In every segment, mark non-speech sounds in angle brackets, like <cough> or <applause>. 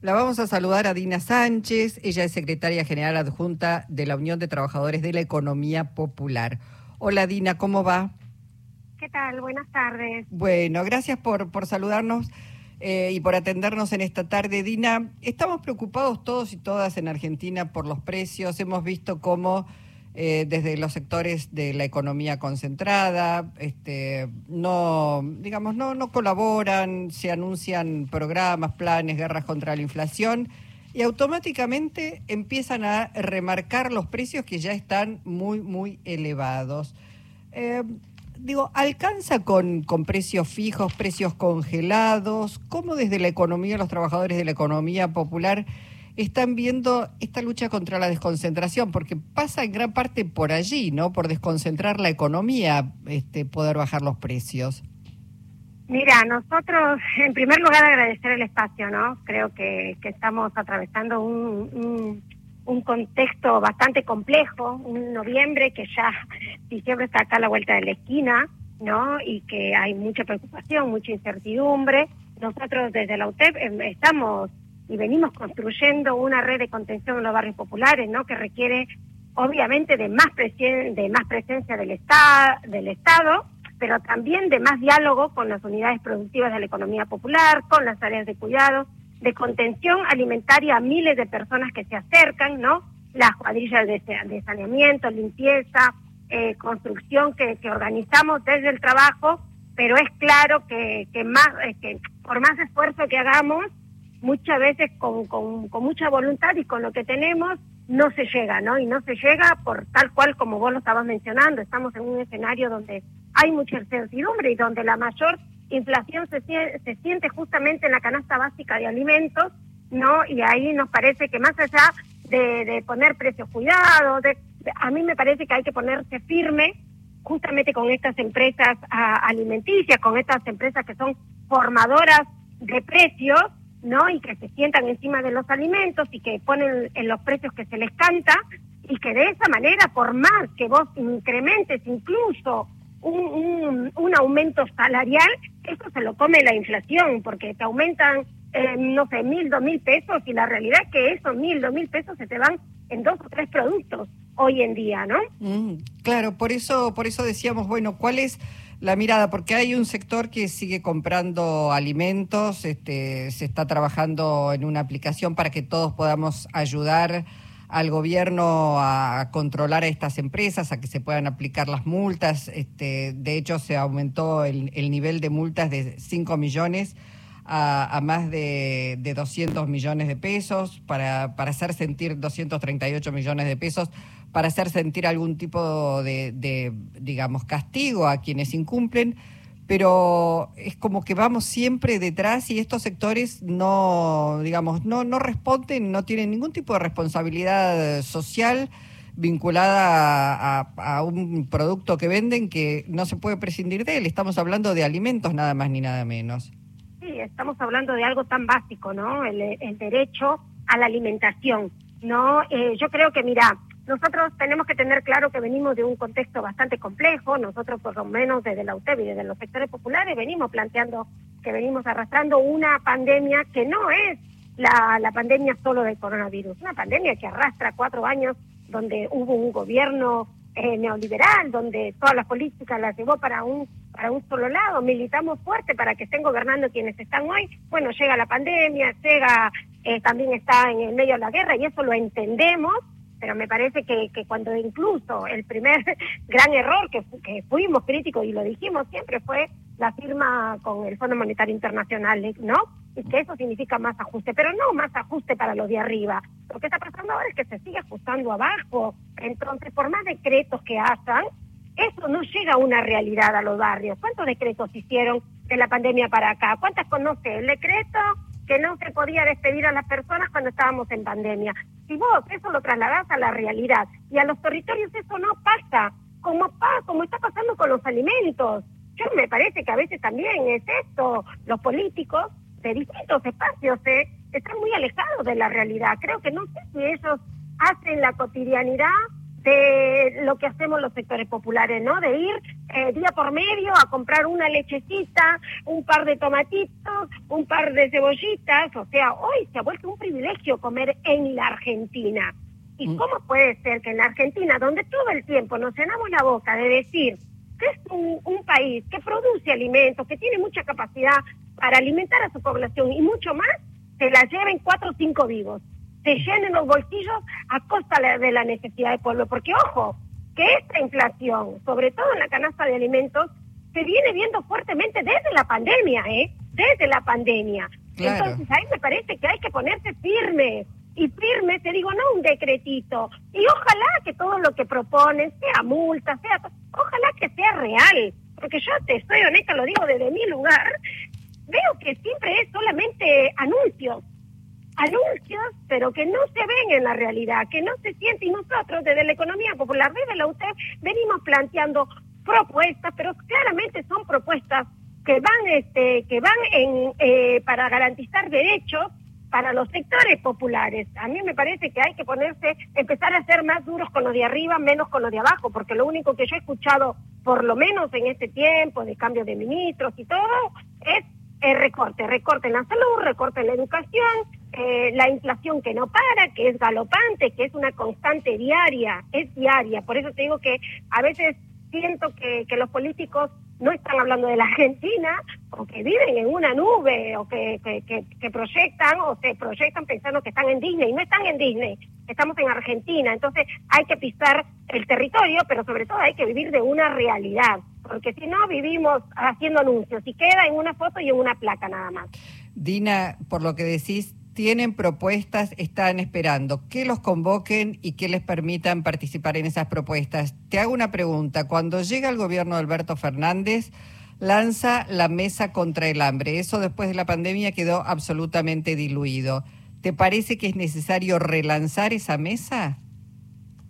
La vamos a saludar a Dina Sánchez, ella es secretaria general adjunta de la Unión de Trabajadores de la Economía Popular. Hola Dina, ¿cómo va? ¿Qué tal? Buenas tardes. Bueno, gracias por, por saludarnos eh, y por atendernos en esta tarde. Dina, estamos preocupados todos y todas en Argentina por los precios. Hemos visto cómo eh, desde los sectores de la economía concentrada, este, no, digamos, no, no colaboran, se anuncian programas, planes, guerras contra la inflación y automáticamente empiezan a remarcar los precios que ya están muy, muy elevados. Eh, digo, ¿alcanza con, con precios fijos, precios congelados? ¿Cómo desde la economía, los trabajadores de la economía popular están viendo esta lucha contra la desconcentración, porque pasa en gran parte por allí, ¿no? Por desconcentrar la economía, este, poder bajar los precios. Mira, nosotros, en primer lugar, agradecer el espacio, ¿no? Creo que, estamos atravesando un, un, contexto bastante complejo, un noviembre que ya diciembre está acá a la vuelta de la esquina, ¿no? Y que hay mucha preocupación, mucha incertidumbre. Nosotros desde la UTEP em, estamos y venimos construyendo una red de contención en los barrios populares, ¿no? Que requiere obviamente de más de más presencia del Estado, del Estado, pero también de más diálogo con las unidades productivas de la economía popular, con las áreas de cuidado, de contención alimentaria a miles de personas que se acercan, ¿no? Las cuadrillas de, saneamiento, limpieza, eh, construcción que, organizamos desde el trabajo, pero es claro que, que más, que por más esfuerzo que hagamos, muchas veces con, con, mucha voluntad y con lo que tenemos no se llega, ¿no? Y no se llega por tal cual como vos lo estabas mencionando. Estamos en un escenario donde hay mucha incertidumbre y donde la mayor inflación se, se siente justamente en la canasta básica de alimentos, ¿no? Y ahí nos parece que más allá de, de poner precios cuidados, de, a mí me parece que hay que ponerse firme justamente con estas empresas alimenticias, con estas empresas que son formadoras de precios, ¿no? Y que se sientan encima de los alimentos y que ponen en los precios que se les canta y que de esa manera, por más que vos incrementes incluso un, un, aumento salarial, eso se lo come la inflación, porque te aumentan, eh, no sé, mil, dos mil pesos y la realidad es que esos mil, dos mil pesos se te van en dos o tres productos hoy en día, ¿no? Mm, claro, por eso, por eso decíamos, bueno, ¿cuál es la mirada, porque hay un sector que sigue comprando alimentos, este, se está trabajando en una aplicación para que todos podamos ayudar al gobierno a controlar a estas empresas, a que se puedan aplicar las multas. Este, de hecho, se aumentó el, nivel de multas de 5 millones a, más de, de, 200 millones de pesos, para, para hacer sentir 238 millones de pesos para hacer sentir algún tipo de, digamos, castigo a quienes incumplen, pero es como que vamos siempre detrás y estos sectores no, digamos, no, no responden, no tienen ningún tipo de responsabilidad social vinculada a, un producto que venden que no se puede prescindir de él. Estamos hablando de alimentos nada más ni nada menos. Estamos hablando de algo tan básico, ¿no? El, derecho a la alimentación, ¿no? Eh, yo creo que, mira, nosotros tenemos que tener claro que venimos de un contexto bastante complejo, nosotros por lo menos desde la UTEB y desde los sectores populares venimos planteando que venimos arrastrando una pandemia que no es la, la pandemia solo del coronavirus, una pandemia que arrastra cuatro años donde hubo un gobierno eh, neoliberal, donde todas las políticas las llevó para un para un solo lado, militamos fuerte para que estén gobernando quienes están hoy, bueno, llega la pandemia, llega, eh, también está en el medio de la guerra y eso lo entendemos, pero me parece que, que cuando incluso el primer <laughs> gran error que, que fuimos críticos y lo dijimos siempre fue la firma con el Fondo Monetario Internacional, ¿no? Y que eso significa más ajuste, pero no más ajuste para los de arriba. Lo que está pasando ahora es que se sigue ajustando abajo. Entonces, por más decretos que hagan, eso no llega a una realidad a los barrios. ¿Cuántos decretos hicieron de la pandemia para acá? ¿Cuántas conoce? El decreto que no se podía despedir a las personas cuando estábamos en pandemia. Si vos eso lo trasladás a la realidad y a los territorios eso no pasa, como, pasa, como está pasando con los alimentos. Yo me parece que a veces también es esto, los políticos de distintos espacios eh, están muy alejados de la realidad. Creo que no sé si ellos hacen la cotidianidad de lo que hacemos los sectores populares, ¿no? De ir eh, día por medio a comprar una lechecita, un par de tomatitos, un par de cebollitas, o sea, hoy se ha vuelto un privilegio comer en la Argentina. ¿Y mm. cómo puede ser que en la Argentina, donde todo el tiempo nos llenamos la boca de decir que es un, un país que produce alimentos, que tiene mucha capacidad para alimentar a su población y mucho más, se la lleven cuatro o cinco vivos? Se llenen los bolsillos a costa de la necesidad del pueblo. Porque, ojo, que esta inflación, sobre todo en la canasta de alimentos, se viene viendo fuertemente desde la pandemia, ¿eh? Desde la pandemia. Entonces, ahí me parece que hay que ponerse firme. Y firme, te digo, no un decretito. Y ojalá que todo lo que proponen sea multa, sea. Ojalá que sea real. Porque yo te estoy honesta, lo digo desde mi lugar. Veo que siempre es solamente anuncios anuncios, pero que no se ven en la realidad, que no se sienten. Y nosotros, desde la economía popular, desde la UTEP, venimos planteando propuestas, pero claramente son propuestas que van, este, que van en, eh, para garantizar derechos para los sectores populares. A mí me parece que hay que ponerse, empezar a ser más duros con los de arriba, menos con los de abajo, porque lo único que yo he escuchado, por lo menos en este tiempo de cambio de ministros y todo, es el recorte, recorte en la salud, recorte en la educación, eh, la inflación que no para, que es galopante, que es una constante diaria, es diaria. Por eso te digo que a veces siento que, que los políticos no están hablando de la Argentina, o que viven en una nube, o que, que, proyectan, o se proyectan pensando que están en Disney. No están en Disney, estamos en Argentina. Entonces hay que pisar el territorio, pero sobre todo hay que vivir de una realidad, porque si no vivimos haciendo anuncios y queda en una foto y en una placa nada más. Dina, por lo que decís, tienen propuestas, están esperando que los convoquen y que les permitan participar en esas propuestas. Te hago una pregunta. Cuando llega el gobierno de Alberto Fernández, lanza la mesa contra el hambre. Eso después de la pandemia quedó absolutamente diluido. ¿Te parece que es necesario relanzar esa mesa?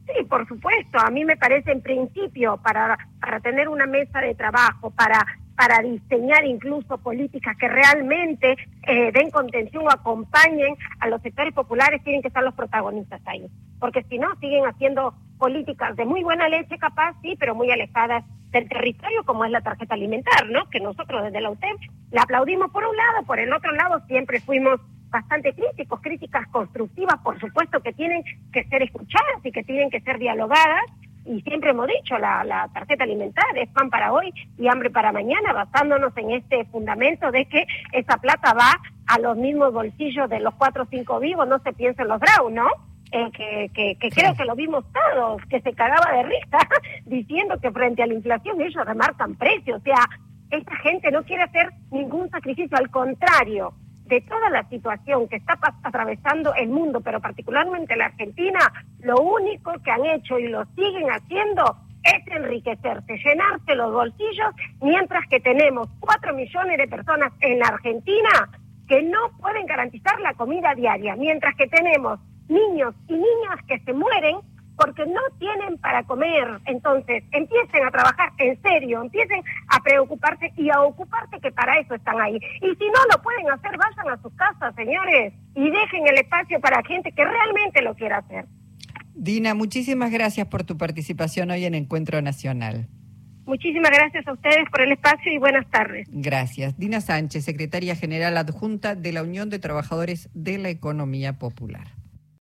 Sí, por supuesto. A mí me parece en principio para, para tener una mesa de trabajo, para para diseñar incluso políticas que realmente eh, den contención o acompañen a los sectores populares, tienen que estar los protagonistas ahí. Porque si no, siguen haciendo políticas de muy buena leche, capaz, sí, pero muy alejadas del territorio, como es la tarjeta alimentar, ¿no? Que nosotros desde la UTEP la aplaudimos por un lado, por el otro lado siempre fuimos bastante críticos, críticas constructivas, por supuesto, que tienen que ser escuchadas y que tienen que ser dialogadas, y siempre hemos dicho, la, la tarjeta alimentaria es pan para hoy y hambre para mañana, basándonos en este fundamento de que esa plata va a los mismos bolsillos de los cuatro o cinco vivos, no se piensa en los Brown, ¿no? Eh, que, que, que creo que lo vimos todos, que se cagaba de risa <laughs> diciendo que frente a la inflación ellos remarcan precios, o sea, esta gente no quiere hacer ningún sacrificio, al contrario, de toda la situación que está atravesando el mundo, pero particularmente la Argentina, lo único que han hecho y lo siguen haciendo es enriquecerse, llenarse los bolsillos, mientras que tenemos cuatro millones de personas en la Argentina que no pueden garantizar la comida diaria, mientras que tenemos niños y niñas que se mueren porque no tienen para comer. Entonces, empiecen a trabajar en serio, empiecen a preocuparse y a ocuparse que para eso están ahí. Y si no lo pueden hacer, vayan a sus casas, señores, y dejen el espacio para gente que realmente lo quiera hacer. Dina, muchísimas gracias por tu participación hoy en Encuentro Nacional. Muchísimas gracias a ustedes por el espacio y buenas tardes. Gracias. Dina Sánchez, secretaria general adjunta de la Unión de Trabajadores de la Economía Popular.